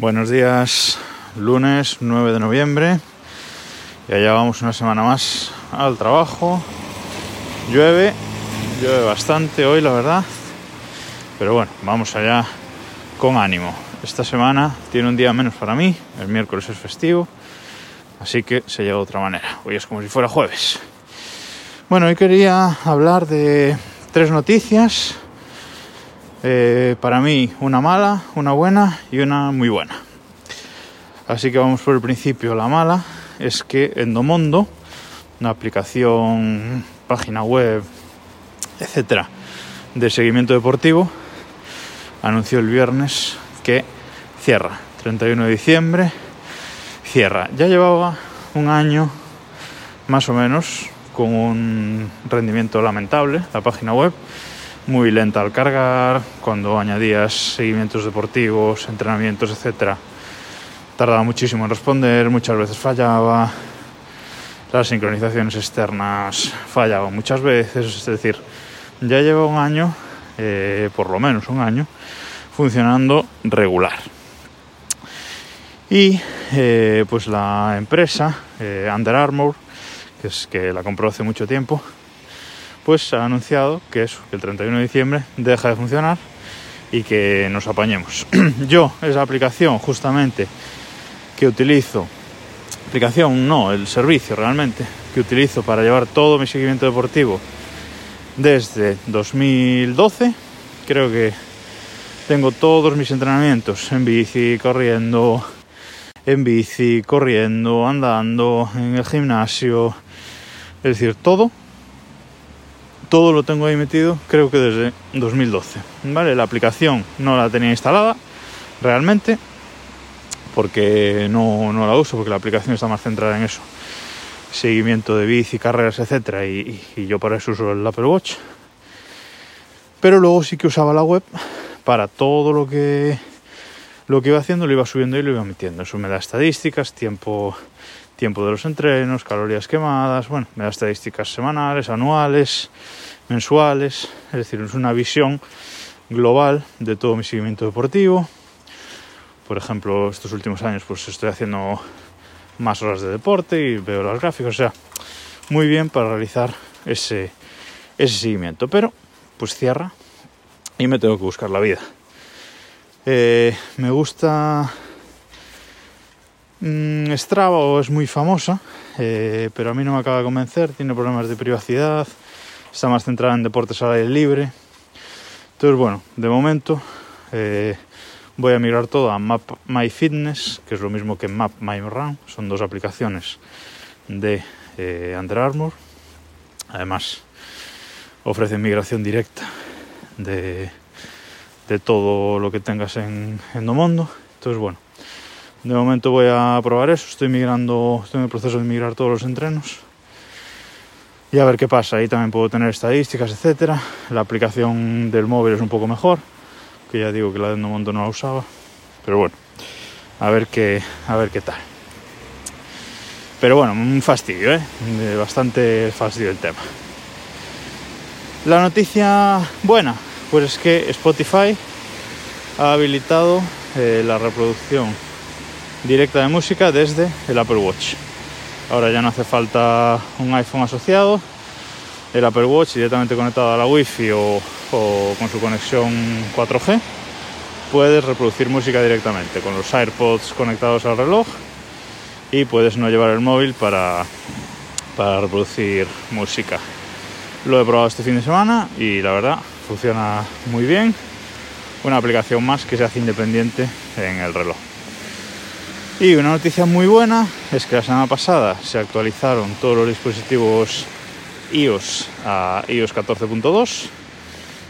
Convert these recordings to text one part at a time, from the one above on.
Buenos días, lunes 9 de noviembre. Ya llevamos una semana más al trabajo. Llueve, llueve bastante hoy, la verdad. Pero bueno, vamos allá con ánimo. Esta semana tiene un día menos para mí, el miércoles es festivo, así que se llega de otra manera. Hoy es como si fuera jueves. Bueno, hoy quería hablar de tres noticias eh, para mí una mala, una buena y una muy buena. Así que vamos por el principio. La mala es que Endomondo, una aplicación, página web, etcétera, de seguimiento deportivo, anunció el viernes que cierra. 31 de diciembre, cierra. Ya llevaba un año más o menos con un rendimiento lamentable la página web muy lenta al cargar, cuando añadías seguimientos deportivos, entrenamientos, etc. Tardaba muchísimo en responder, muchas veces fallaba, las sincronizaciones externas fallaban muchas veces, es decir, ya lleva un año, eh, por lo menos un año, funcionando regular. Y eh, pues la empresa, eh, Under Armour, que es que la compró hace mucho tiempo, pues ha anunciado que eso, que el 31 de diciembre deja de funcionar y que nos apañemos. Yo, esa aplicación justamente que utilizo, aplicación no, el servicio realmente, que utilizo para llevar todo mi seguimiento deportivo desde 2012, creo que tengo todos mis entrenamientos en bici, corriendo, en bici, corriendo, andando, en el gimnasio, es decir, todo todo lo tengo ahí metido, creo que desde 2012. ¿Vale? La aplicación no la tenía instalada realmente, porque no, la uso, porque la aplicación está más centrada en eso. Seguimiento de bici, carreras, etcétera, y, yo para eso uso el Apple Watch. Pero luego sí que usaba la web para todo lo que lo que iba haciendo lo iba subiendo y lo iba metiendo. Eso me da estadísticas, tiempo, tiempo de los entrenos, calorías quemadas, bueno, me da estadísticas semanales, anuales, mensuales, es decir, es una visión global de todo mi seguimiento deportivo. Por ejemplo, estos últimos años pues estoy haciendo más horas de deporte y veo los gráficos, o sea, muy bien para realizar ese, ese seguimiento, pero pues cierra y me tengo que buscar la vida. Eh, me gusta mm, Strava es muy famosa, eh, pero a mí no me acaba de convencer, tiene problemas de privacidad, está más centrada en deportes al aire libre. Entonces, bueno, de momento eh, voy a mirar todo a Map My Fitness, que es lo mismo que Map My Run. Son dos aplicaciones de eh, Under Armour. Además, ofrecen migración directa de, de todo lo que tengas en Endomondo. Entonces, bueno, de momento voy a probar eso. Estoy migrando, estoy en el proceso de migrar todos los entrenos y a ver qué pasa. Ahí también puedo tener estadísticas, etcétera. La aplicación del móvil es un poco mejor, que ya digo que la de Endomondo no la usaba, pero bueno, a ver qué, a ver qué tal. Pero bueno, un fastidio, ¿eh? bastante fastidio el tema. La noticia buena, pues es que Spotify ha habilitado eh, la reproducción directa de música desde el Apple Watch. Ahora ya no hace falta un iPhone asociado, el Apple Watch directamente conectado a la Wi-Fi o, con su conexión 4G. Puedes reproducir música directamente con los AirPods conectados al reloj y puedes no llevar el móvil para, para reproducir música. Lo he probado este fin de semana y la verdad funciona muy bien. Una aplicación más que se hace independiente en el reloj. Y una noticia muy buena es que la semana pasada se actualizaron todos los dispositivos iOS a iOS 14.2,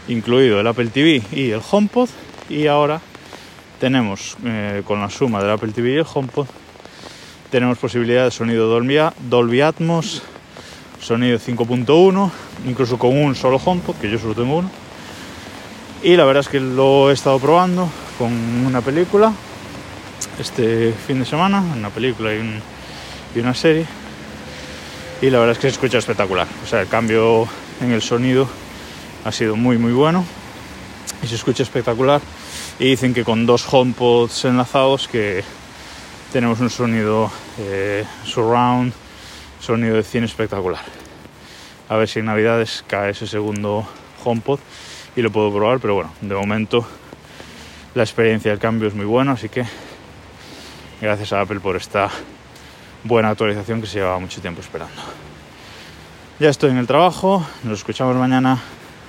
incluido el Apple TV y el HomePod, y ahora tenemos, eh, con la suma del Apple TV y el HomePod, tenemos posibilidad de sonido Dolby, Dolby Atmos, sonido 5.1, incluso con un solo HomePod, que yo solo tengo uno. Y la verdad es que lo he estado probando con una película este fin de semana, una película y, una serie. Y la verdad es que se escucha espectacular. O sea, el cambio en el sonido ha sido muy muy bueno y se escucha espectacular. y dicen que con dos HomePods enlazados que tenemos un sonido eh, surround, sonido de cine espectacular. A ver si en Navidades cae ese segundo HomePod y lo puedo probar, pero bueno, de momento la experiencia del cambio es muy buena, así que gracias a Apple por esta buena actualización que se llevaba mucho tiempo esperando. Ya estoy en el trabajo, nos escuchamos mañana.